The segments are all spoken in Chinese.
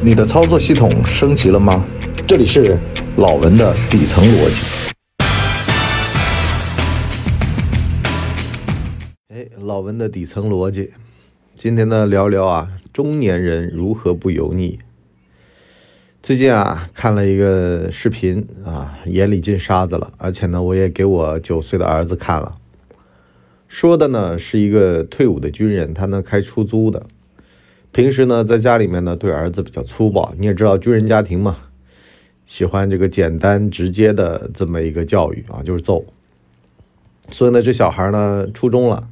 你的操作系统升级了吗？这里是老文的底层逻辑。哎，老文的底层逻辑，今天呢聊聊啊，中年人如何不油腻。最近啊看了一个视频啊，眼里进沙子了，而且呢我也给我九岁的儿子看了，说的呢是一个退伍的军人，他呢开出租的。平时呢，在家里面呢，对儿子比较粗暴。你也知道，军人家庭嘛，喜欢这个简单直接的这么一个教育啊，就是揍。所以呢，这小孩呢，初中了，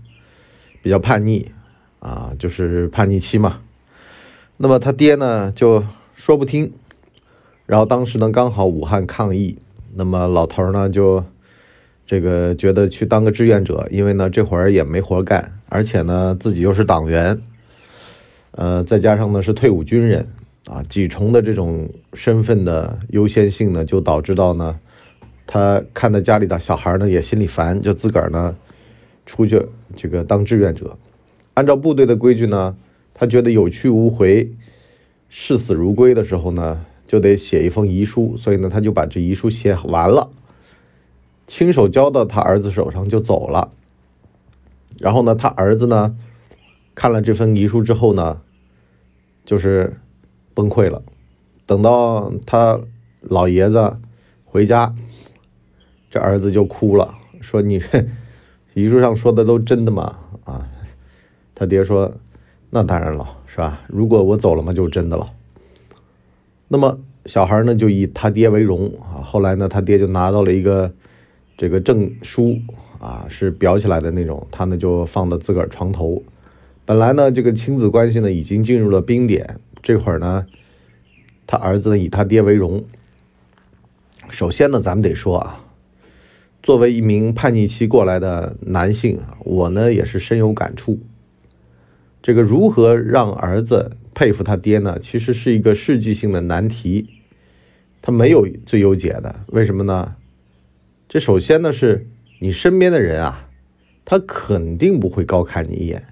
比较叛逆啊，就是叛逆期嘛。那么他爹呢，就说不听。然后当时呢，刚好武汉抗疫，那么老头呢，就这个觉得去当个志愿者，因为呢，这会儿也没活干，而且呢，自己又是党员。呃，再加上呢是退伍军人啊，几重的这种身份的优先性呢，就导致到呢，他看到家里的小孩呢也心里烦，就自个儿呢出去这个当志愿者。按照部队的规矩呢，他觉得有去无回、视死如归的时候呢，就得写一封遗书，所以呢，他就把这遗书写完了，亲手交到他儿子手上就走了。然后呢，他儿子呢看了这份遗书之后呢。就是崩溃了。等到他老爷子回家，这儿子就哭了，说：“你 遗书上说的都真的吗？”啊，他爹说：“那当然了，是吧？如果我走了嘛，就是真的了。”那么小孩呢，就以他爹为荣啊。后来呢，他爹就拿到了一个这个证书啊，是裱起来的那种，他呢就放到自个儿床头。本来呢，这个亲子关系呢已经进入了冰点。这会儿呢，他儿子呢以他爹为荣。首先呢，咱们得说啊，作为一名叛逆期过来的男性啊，我呢也是深有感触。这个如何让儿子佩服他爹呢？其实是一个世纪性的难题，他没有最优解的。为什么呢？这首先呢是你身边的人啊，他肯定不会高看你一眼。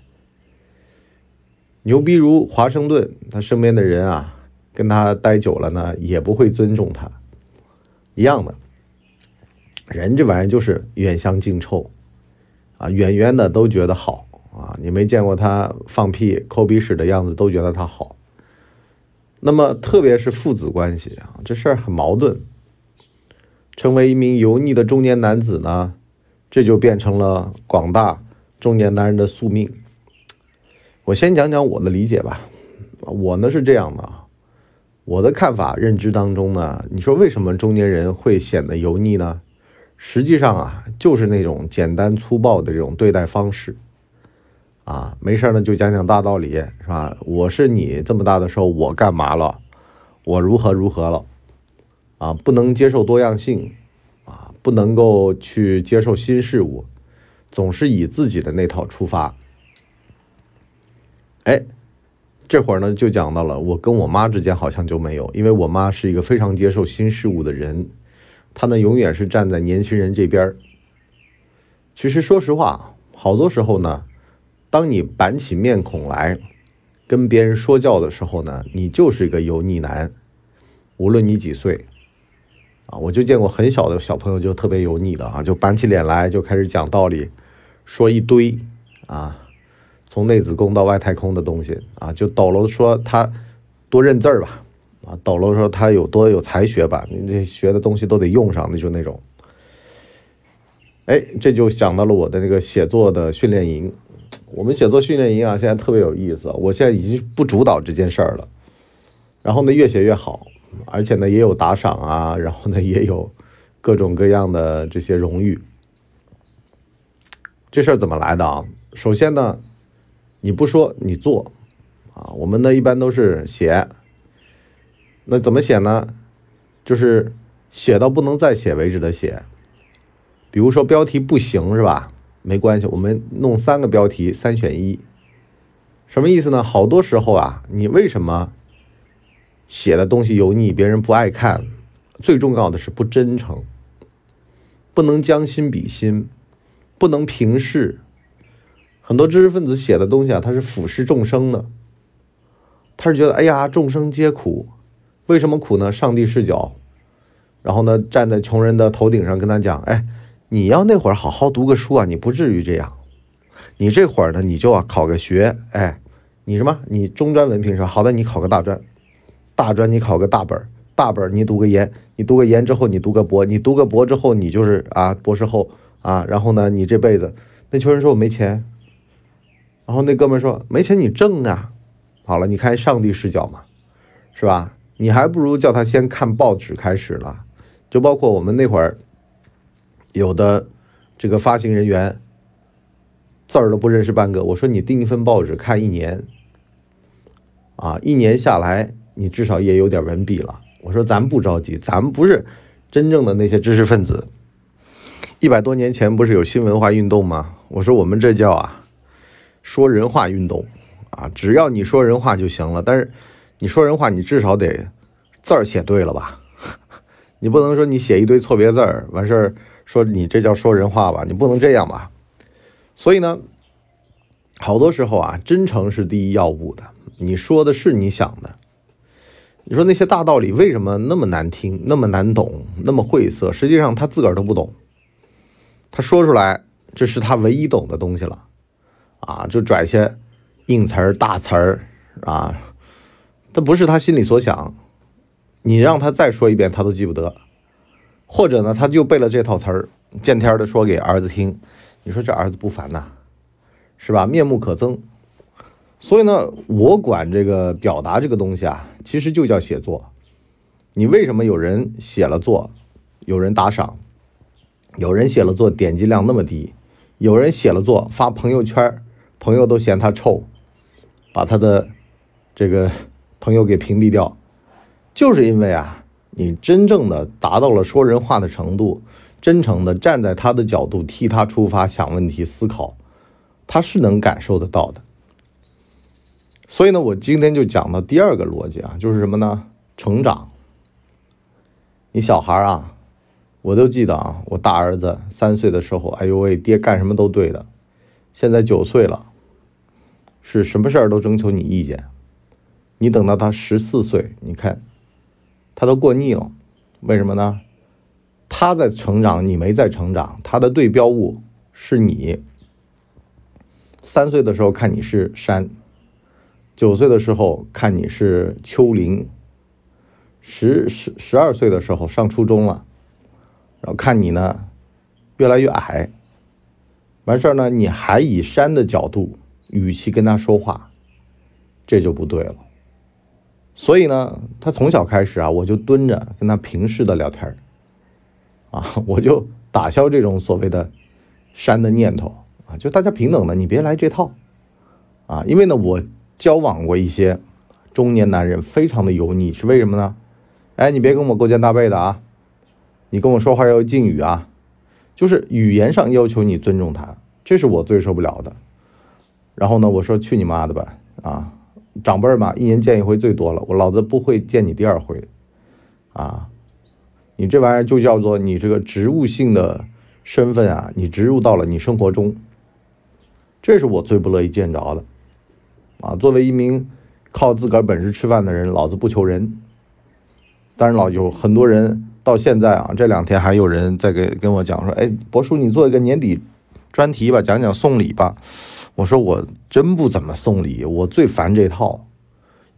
牛逼如华盛顿，他身边的人啊，跟他待久了呢，也不会尊重他。一样的，人这玩意儿就是远香近臭，啊，远远的都觉得好啊，你没见过他放屁、抠鼻屎的样子，都觉得他好。那么，特别是父子关系啊，这事儿很矛盾。成为一名油腻的中年男子呢，这就变成了广大中年男人的宿命。我先讲讲我的理解吧，我呢是这样的，我的看法认知当中呢，你说为什么中年人会显得油腻呢？实际上啊，就是那种简单粗暴的这种对待方式，啊，没事呢就讲讲大道理是吧？我是你这么大的时候，我干嘛了？我如何如何了？啊，不能接受多样性，啊，不能够去接受新事物，总是以自己的那套出发。哎，这会儿呢就讲到了，我跟我妈之间好像就没有，因为我妈是一个非常接受新事物的人，她呢永远是站在年轻人这边其实说实话，好多时候呢，当你板起面孔来跟别人说教的时候呢，你就是一个油腻男，无论你几岁啊，我就见过很小的小朋友就特别油腻的啊，就板起脸来就开始讲道理，说一堆啊。从内子宫到外太空的东西啊，就抖搂说他多认字儿吧，啊，抖搂说他有多有才学吧，你这学的东西都得用上，那就那种。哎，这就想到了我的那个写作的训练营。我们写作训练营啊，现在特别有意思。我现在已经不主导这件事儿了，然后呢，越写越好，而且呢，也有打赏啊，然后呢，也有各种各样的这些荣誉。这事儿怎么来的啊？首先呢。你不说，你做，啊，我们呢一般都是写，那怎么写呢？就是写到不能再写为止的写。比如说标题不行是吧？没关系，我们弄三个标题，三选一。什么意思呢？好多时候啊，你为什么写的东西油腻，别人不爱看？最重要的是不真诚，不能将心比心，不能平视。很多知识分子写的东西啊，他是俯视众生的，他是觉得，哎呀，众生皆苦，为什么苦呢？上帝视角，然后呢，站在穷人的头顶上跟他讲，哎，你要那会儿好好读个书啊，你不至于这样，你这会儿呢，你就要考个学，哎，你什么？你中专文凭是吧？好的，你考个大专，大专你考个大本，大本你读个研，你读个研之后你读个博，你读个博之后你就是啊博士后啊，然后呢，你这辈子，那穷人说我没钱，然后那哥们说没钱你挣啊。好了，你看上帝视角嘛，是吧？你还不如叫他先看报纸开始了，就包括我们那会儿有的这个发行人员字儿都不认识半个。我说你订一份报纸看一年，啊，一年下来你至少也有点文笔了。我说咱不着急，咱们不是真正的那些知识分子。一百多年前不是有新文化运动吗？我说我们这叫啊说人话运动。啊，只要你说人话就行了。但是你说人话，你至少得字儿写对了吧？你不能说你写一堆错别字儿，完事儿说你这叫说人话吧？你不能这样吧？所以呢，好多时候啊，真诚是第一要务的。你说的是你想的。你说那些大道理为什么那么难听、那么难懂、那么晦涩？实际上他自个儿都不懂。他说出来，这是他唯一懂的东西了。啊，就拽些。硬词儿、大词儿啊，这不是他心里所想。你让他再说一遍，他都记不得。或者呢，他就背了这套词儿，见天的说给儿子听。你说这儿子不烦呐，是吧？面目可憎。所以呢，我管这个表达这个东西啊，其实就叫写作。你为什么有人写了作，有人打赏，有人写了作点击量那么低，有人写了作发朋友圈儿，朋友都嫌他臭。把他的这个朋友给屏蔽掉，就是因为啊，你真正的达到了说人话的程度，真诚的站在他的角度替他出发想问题思考，他是能感受得到的。所以呢，我今天就讲到第二个逻辑啊，就是什么呢？成长。你小孩啊，我都记得啊，我大儿子三岁的时候，哎呦喂，爹干什么都对的，现在九岁了。是什么事儿都征求你意见，你等到他十四岁，你看，他都过腻了，为什么呢？他在成长，你没在成长，他的对标物是你。三岁的时候看你是山，九岁的时候看你是丘陵，十十十二岁的时候上初中了，然后看你呢越来越矮，完事儿呢你还以山的角度。语气跟他说话，这就不对了。所以呢，他从小开始啊，我就蹲着跟他平视的聊天啊，我就打消这种所谓的删的念头啊，就大家平等的，你别来这套啊。因为呢，我交往过一些中年男人，非常的油腻，是为什么呢？哎，你别跟我勾肩搭背的啊，你跟我说话要敬语啊，就是语言上要求你尊重他，这是我最受不了的。然后呢，我说去你妈的吧！啊，长辈嘛，一年见一回最多了，我老子不会见你第二回，啊，你这玩意儿就叫做你这个职务性的身份啊，你植入到了你生活中，这是我最不乐意见着的，啊，作为一名靠自个儿本事吃饭的人，老子不求人。当然，老有很多人到现在啊，这两天还有人在给跟我讲说，哎，博叔，你做一个年底专题吧，讲讲送礼吧。我说我真不怎么送礼，我最烦这套，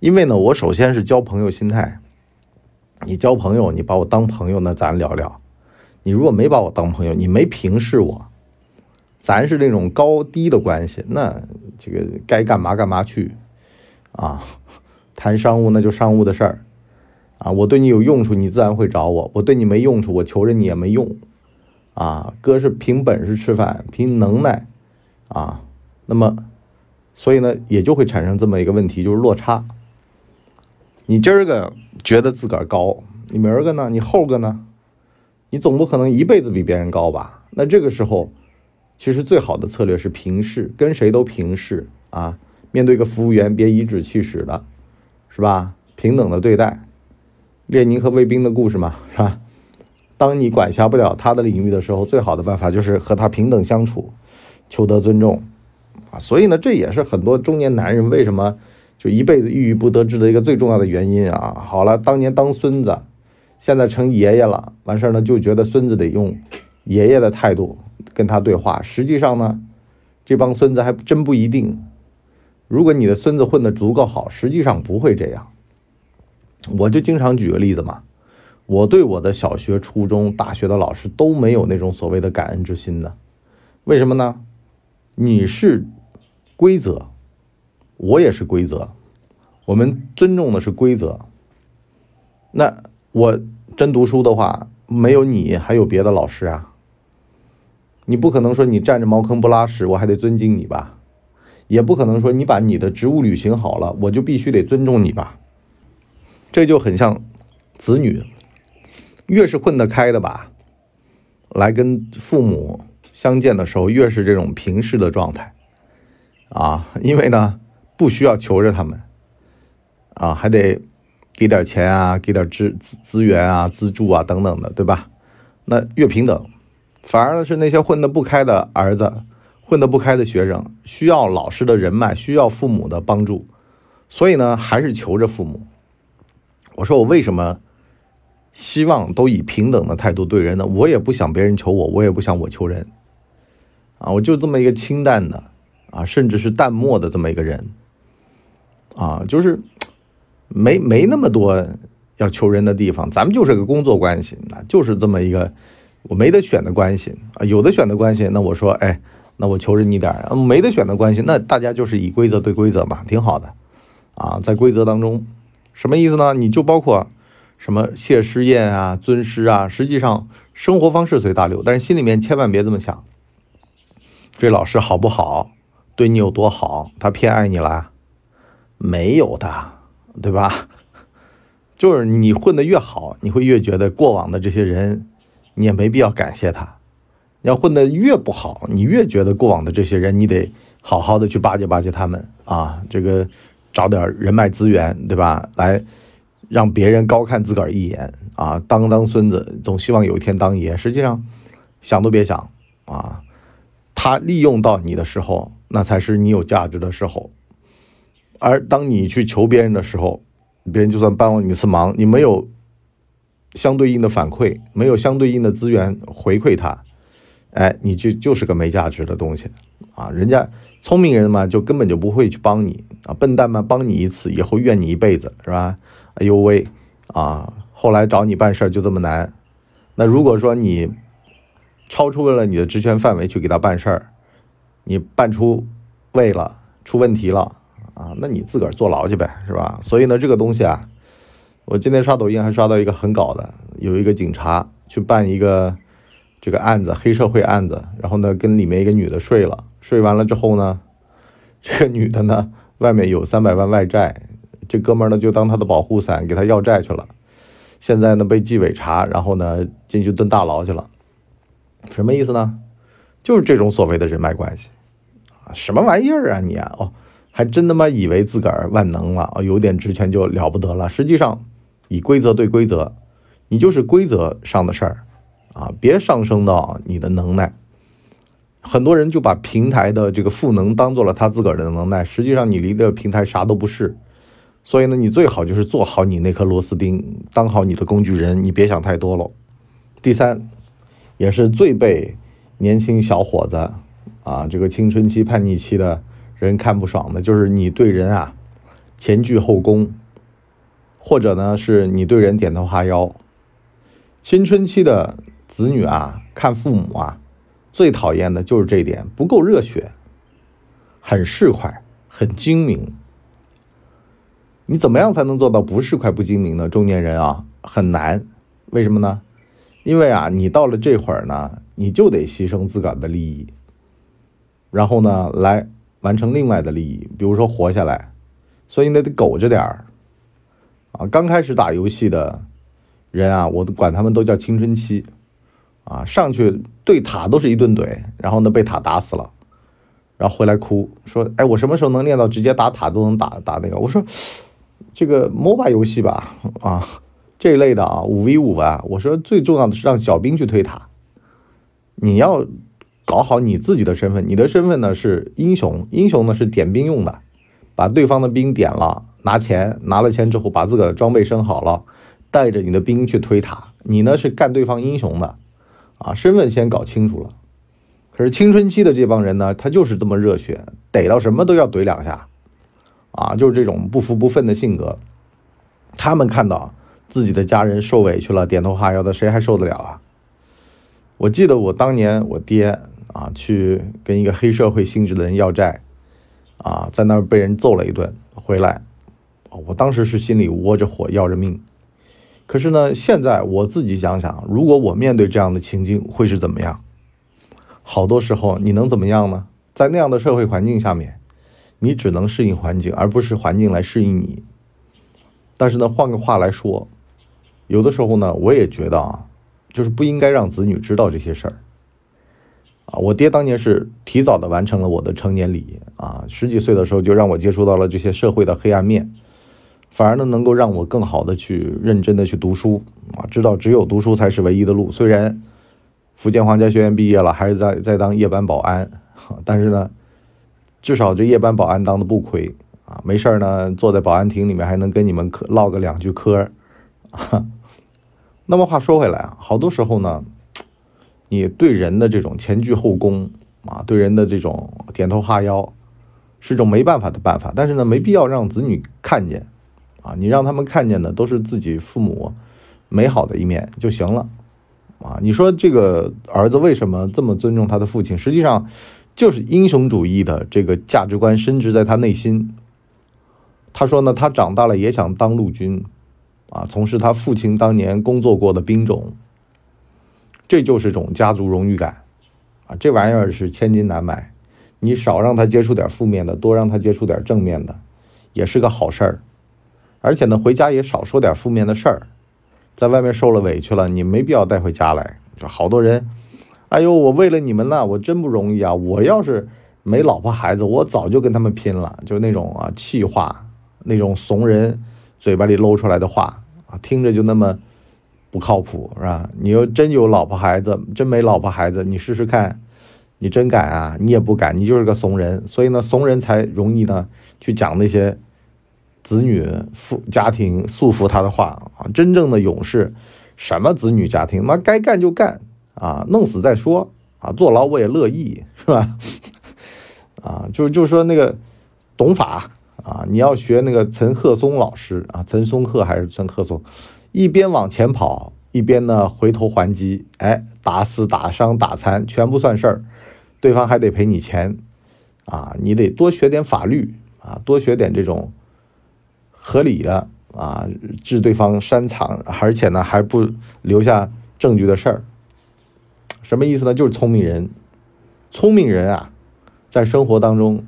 因为呢，我首先是交朋友心态。你交朋友，你把我当朋友，那咱聊聊；你如果没把我当朋友，你没平视我，咱是那种高低的关系，那这个该干嘛干嘛去啊？谈商务那就商务的事儿啊。我对你有用处，你自然会找我；我对你没用处，我求着你也没用啊。哥是凭本事吃饭，凭能耐啊。那么，所以呢，也就会产生这么一个问题，就是落差。你今儿个觉得自个儿高，你明儿个呢？你后个呢？你总不可能一辈子比别人高吧？那这个时候，其实最好的策略是平视，跟谁都平视啊。面对个服务员，别颐指气使的，是吧？平等的对待。列宁和卫兵的故事嘛，是吧？当你管辖不了他的领域的时候，最好的办法就是和他平等相处，求得尊重。所以呢，这也是很多中年男人为什么就。就一辈子郁郁不得志的一个最重要的原因啊。好了，当年当孙子，现在成爷爷了，完事儿呢就觉得孙子得用爷爷的态度跟他对话。实际上呢，这帮孙子还真不一定。如果你的孙子混得足够好，实际上不会这样。我就经常举个例子嘛，我对我的小学、初中、大学的老师都没有那种所谓的感恩之心的。为什么呢？你是规则，我也是规则，我们尊重的是规则。那我真读书的话，没有你还有别的老师啊。你不可能说你站着茅坑不拉屎，我还得尊敬你吧？也不可能说你把你的职务履行好了，我就必须得尊重你吧？这就很像子女，越是混得开的吧，来跟父母相见的时候，越是这种平视的状态啊，因为呢，不需要求着他们啊，还得给点钱啊，给点资资资源啊、资助啊等等的，对吧？那越平等，反而呢是那些混得不开的儿子。混得不开的学生需要老师的人脉，需要父母的帮助，所以呢，还是求着父母。我说我为什么希望都以平等的态度对人呢？我也不想别人求我，我也不想我求人，啊，我就这么一个清淡的啊，甚至是淡漠的这么一个人，啊，就是没没那么多要求人的地方，咱们就是个工作关系，那就是这么一个我没得选的关系啊，有的选的关系，那我说，哎。那我求着你点儿，没得选的关系，那大家就是以规则对规则嘛，挺好的，啊，在规则当中，什么意思呢？你就包括什么谢师宴啊、尊师啊，实际上生活方式随大流，但是心里面千万别这么想，这老师好不好，对你有多好，他偏爱你了，没有的，对吧？就是你混得越好，你会越觉得过往的这些人，你也没必要感谢他。你要混得越不好，你越觉得过往的这些人，你得好好的去巴结巴结他们啊，这个找点人脉资源，对吧？来让别人高看自个儿一眼啊，当当孙子，总希望有一天当爷。实际上想都别想啊，他利用到你的时候，那才是你有价值的时候。而当你去求别人的时候，别人就算帮了你一次忙，你没有相对应的反馈，没有相对应的资源回馈他。哎，你就就是个没价值的东西，啊，人家聪明人嘛，就根本就不会去帮你啊，笨蛋嘛，帮你一次以后怨你一辈子，是吧？哎呦喂，啊，后来找你办事就这么难，那如果说你超出了你的职权范围去给他办事儿，你办出位了，出问题了啊，那你自个儿坐牢去呗，是吧？所以呢，这个东西啊，我今天刷抖音还刷到一个很搞的，有一个警察去办一个。这个案子，黑社会案子，然后呢，跟里面一个女的睡了，睡完了之后呢，这个女的呢，外面有三百万外债，这哥们儿呢就当他的保护伞，给他要债去了，现在呢被纪委查，然后呢进去蹲大牢去了，什么意思呢？就是这种所谓的人脉关系，什么玩意儿啊你啊，哦，还真他妈以为自个儿万能了啊，有点职权就了不得了，实际上以规则对规则，你就是规则上的事儿。啊，别上升到你的能耐。很多人就把平台的这个赋能当做了他自个儿的能耐，实际上你离的平台啥都不是。所以呢，你最好就是做好你那颗螺丝钉，当好你的工具人，你别想太多了。第三，也是最被年轻小伙子啊，这个青春期叛逆期的人看不爽的，就是你对人啊前倨后恭，或者呢是你对人点头哈腰。青春期的。子女啊，看父母啊，最讨厌的就是这一点，不够热血，很市侩，很精明。你怎么样才能做到不市侩不精明呢？中年人啊，很难。为什么呢？因为啊，你到了这会儿呢，你就得牺牲自个儿的利益，然后呢，来完成另外的利益，比如说活下来。所以你得苟着点儿啊。刚开始打游戏的人啊，我管他们都叫青春期。啊，上去对塔都是一顿怼，然后呢被塔打死了，然后回来哭说：“哎，我什么时候能练到直接打塔都能打打那个？”我说：“这个 MOBA 游戏吧，啊，这一类的啊，五 v 五啊，我说最重要的是让小兵去推塔，你要搞好你自己的身份，你的身份呢是英雄，英雄呢是点兵用的，把对方的兵点了，拿钱，拿了钱之后把自个的装备升好了，带着你的兵去推塔，你呢是干对方英雄的，啊，身份先搞清楚了。可是青春期的这帮人呢，他就是这么热血，逮到什么都要怼两下，啊，就是这种不服不忿的性格。他们看到自己的家人受委屈了，点头哈腰的，谁还受得了啊？我记得我当年我爹啊，去跟一个黑社会性质的人要债，啊，在那儿被人揍了一顿，回来，我当时是心里窝着火，要着命。可是呢，现在我自己想想，如果我面对这样的情境，会是怎么样？好多时候你能怎么样呢？在那样的社会环境下面，你只能适应环境，而不是环境来适应你。但是呢，换个话来说，有的时候呢，我也觉得啊，就是不应该让子女知道这些事儿。我爹当年是提早的完成了我的成年礼啊，十几岁的时候就让我接触到了这些社会的黑暗面，反而呢能够让我更好的去认真的去读书啊，知道只有读书才是唯一的路。虽然福建皇家学院毕业了，还是在在当夜班保安，但是呢，至少这夜班保安当的不亏。啊，没事儿呢，坐在保安亭里面还能跟你们嗑唠个两句嗑啊。那么话说回来啊，好多时候呢，你对人的这种前倨后恭啊，对人的这种点头哈腰，是种没办法的办法。但是呢，没必要让子女看见啊，你让他们看见的都是自己父母美好的一面就行了啊。你说这个儿子为什么这么尊重他的父亲？实际上就是英雄主义的这个价值观深植在他内心。他说呢，他长大了也想当陆军，啊，从事他父亲当年工作过的兵种。这就是种家族荣誉感，啊，这玩意儿是千金难买。你少让他接触点负面的，多让他接触点正面的，也是个好事儿。而且呢，回家也少说点负面的事儿。在外面受了委屈了，你没必要带回家来。就好多人，哎呦，我为了你们呢，我真不容易啊！我要是没老婆孩子，我早就跟他们拼了。就那种啊，气话。那种怂人嘴巴里露出来的话啊，听着就那么不靠谱，是吧？你要真有老婆孩子，真没老婆孩子，你试试看，你真敢啊？你也不敢，你就是个怂人。所以呢，怂人才容易呢去讲那些子女父家庭束缚他的话啊。真正的勇士，什么子女家庭，妈该干就干啊，弄死再说啊，坐牢我也乐意，是吧？啊，就就是说那个懂法。啊，你要学那个陈鹤松老师啊，陈松鹤还是陈鹤松，一边往前跑，一边呢回头还击，哎，打死、打伤、打残全不算事儿，对方还得赔你钱，啊，你得多学点法律啊，多学点这种合理的啊，置对方山场，而且呢还不留下证据的事儿，什么意思呢？就是聪明人，聪明人啊，在生活当中。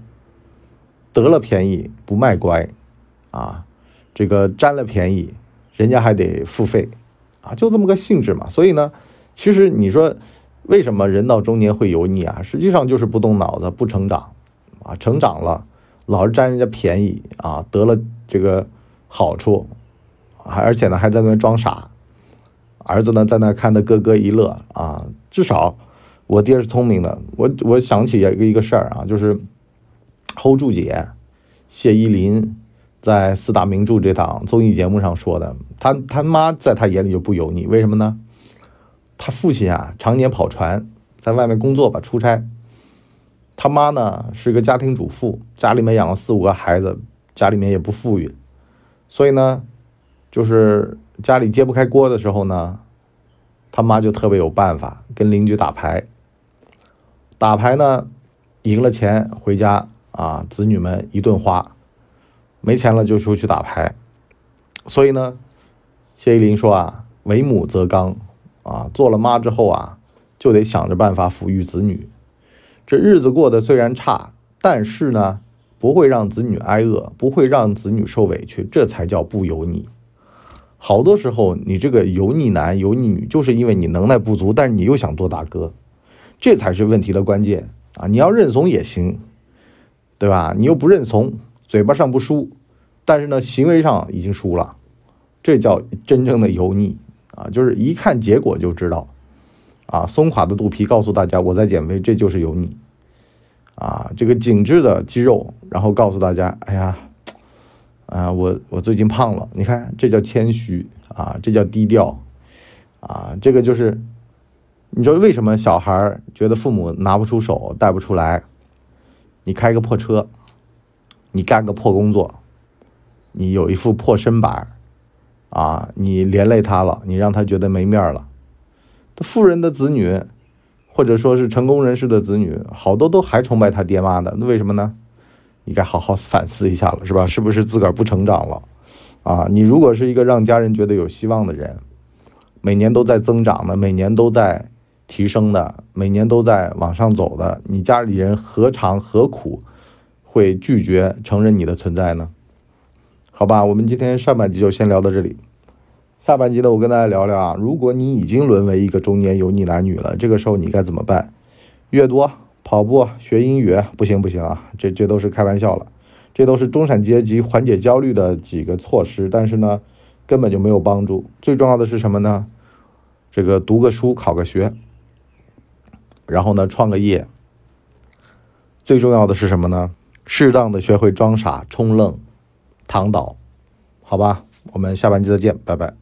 得了便宜不卖乖，啊，这个占了便宜，人家还得付费，啊，就这么个性质嘛。所以呢，其实你说为什么人到中年会油腻啊？实际上就是不动脑子，不成长，啊，成长了老是占人家便宜啊，得了这个好处，还而且呢还在那装傻，儿子呢在那看的咯咯一乐啊。至少我爹是聪明的，我我想起一个一个事儿啊，就是。hold 住姐谢依霖在四大名著这档综艺节目上说的，他他妈在他眼里就不油腻，为什么呢？他父亲啊常年跑船，在外面工作吧出差，他妈呢是个家庭主妇，家里面养了四五个孩子，家里面也不富裕，所以呢，就是家里揭不开锅的时候呢，他妈就特别有办法，跟邻居打牌，打牌呢赢了钱回家。啊，子女们一顿花，没钱了就出去打牌。所以呢，谢依霖说啊，为母则刚啊，做了妈之后啊，就得想着办法抚育子女。这日子过得虽然差，但是呢，不会让子女挨饿，不会让子女受委屈，这才叫不油腻。好多时候，你这个油腻男、油腻女，就是因为你能耐不足，但是你又想做大哥，这才是问题的关键啊！你要认怂也行。对吧？你又不认怂，嘴巴上不输，但是呢，行为上已经输了，这叫真正的油腻啊！就是一看结果就知道，啊，松垮的肚皮告诉大家我在减肥，这就是油腻啊，这个紧致的肌肉，然后告诉大家，哎呀，啊，我我最近胖了，你看，这叫谦虚啊，这叫低调啊，这个就是，你知道为什么小孩觉得父母拿不出手，带不出来？你开个破车，你干个破工作，你有一副破身板啊，你连累他了，你让他觉得没面了。富人的子女。或者说是成功人士的子女，好多都还崇拜他爹妈的，那为什么呢？你该好好反思一下了，是吧？是不是自个儿不成长了？啊，你如果是一个让家人觉得有希望的人，每年都在增长的，每年都在提升的，每年都在往上走的，你家里人何尝何苦会拒绝承认你的存在呢？好吧，我们今天上半集就先聊到这里。下半集呢，我跟大家聊聊啊，如果你已经沦为一个中年油腻男女了，这个时候你该怎么办？阅读、跑步、学英语，不行不行啊，这这都是开玩笑了，这都是中产阶级缓解焦虑的几个措施，但是呢，根本就没有帮助。最重要的是什么呢？这个读个书，考个学，然后呢，创个业。最重要的是什么呢？适当的学会装傻、充愣、躺倒，好吧？我们下半集再见，拜拜。